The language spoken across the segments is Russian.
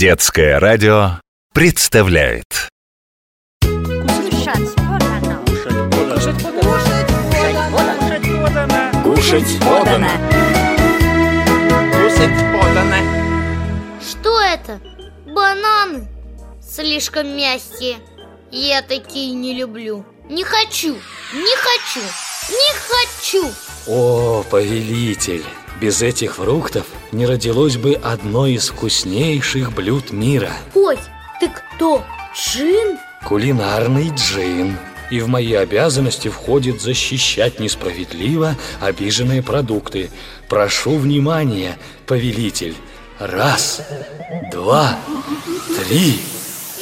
Детское радио представляет. Кушать подано. Кушать подано. Что это? Бананы? Слишком мягкие. Я такие не люблю. Не хочу, не хочу, не хочу О, повелитель! Без этих фруктов не родилось бы одно из вкуснейших блюд мира Ой, ты кто? Джин? Кулинарный джин И в мои обязанности входит защищать несправедливо обиженные продукты Прошу внимания, повелитель Раз, два, три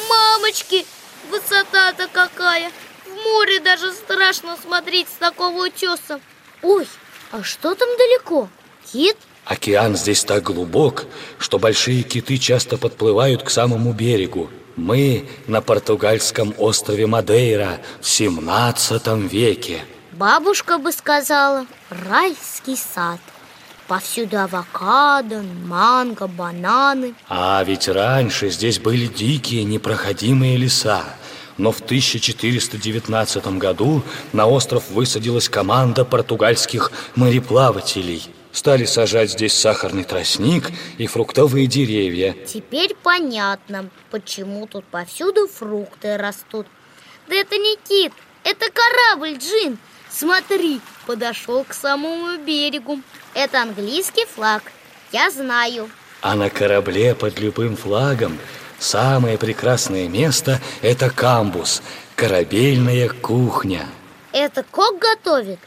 Мамочки, высота-то какая море даже страшно смотреть с такого утеса Ой, а что там далеко? Кит? Океан здесь так глубок, что большие киты часто подплывают к самому берегу. Мы на португальском острове Мадейра в 17 веке. Бабушка бы сказала Райский сад Повсюду авокадо, манго, бананы А ведь раньше здесь были дикие непроходимые леса. Но в 1419 году на остров высадилась команда португальских мореплавателей. Стали сажать здесь сахарный тростник и фруктовые деревья. Теперь понятно, почему тут повсюду фрукты растут Да это не кит, это корабль, Джин Смотри, подошел к самому берегу Это английский флаг, я знаю А на корабле под любым флагом самое прекрасное место – это камбус, корабельная кухня. Это кок готовит?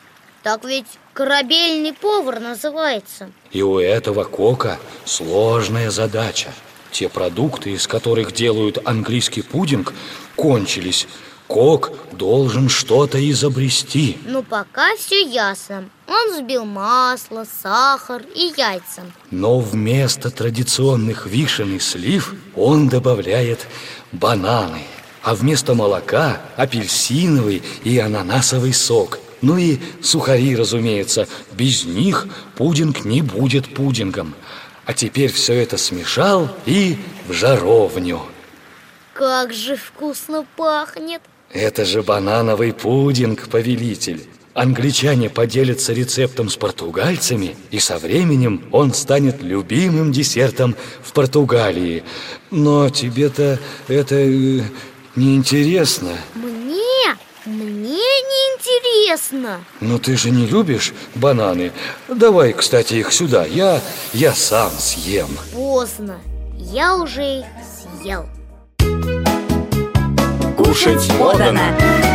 Так ведь корабельный повар называется И у этого кока сложная задача. Те продукты, из которых делают английский пудинг, кончились. Кок должен что-то изобрести. Ну, пока все ясно Он взбил масло, сахар и яйца Но вместо традиционных вишен и слив он добавляет бананы, а вместо молока апельсиновый и ананасовый сок. Ну и сухари, разумеется. Без них пудинг не будет пудингом. А теперь все это смешал и в жаровню. Как же вкусно пахнет Это же банановый пудинг, повелитель. Англичане поделятся рецептом с португальцами, и со временем он станет любимым десертом в Португалии. Но тебе-то это э, неинтересно. Мне? Мне не интересно Но ты же не любишь бананы. Давай, кстати, их сюда. Я, я сам съем. Поздно Я уже их съел Кушать подано.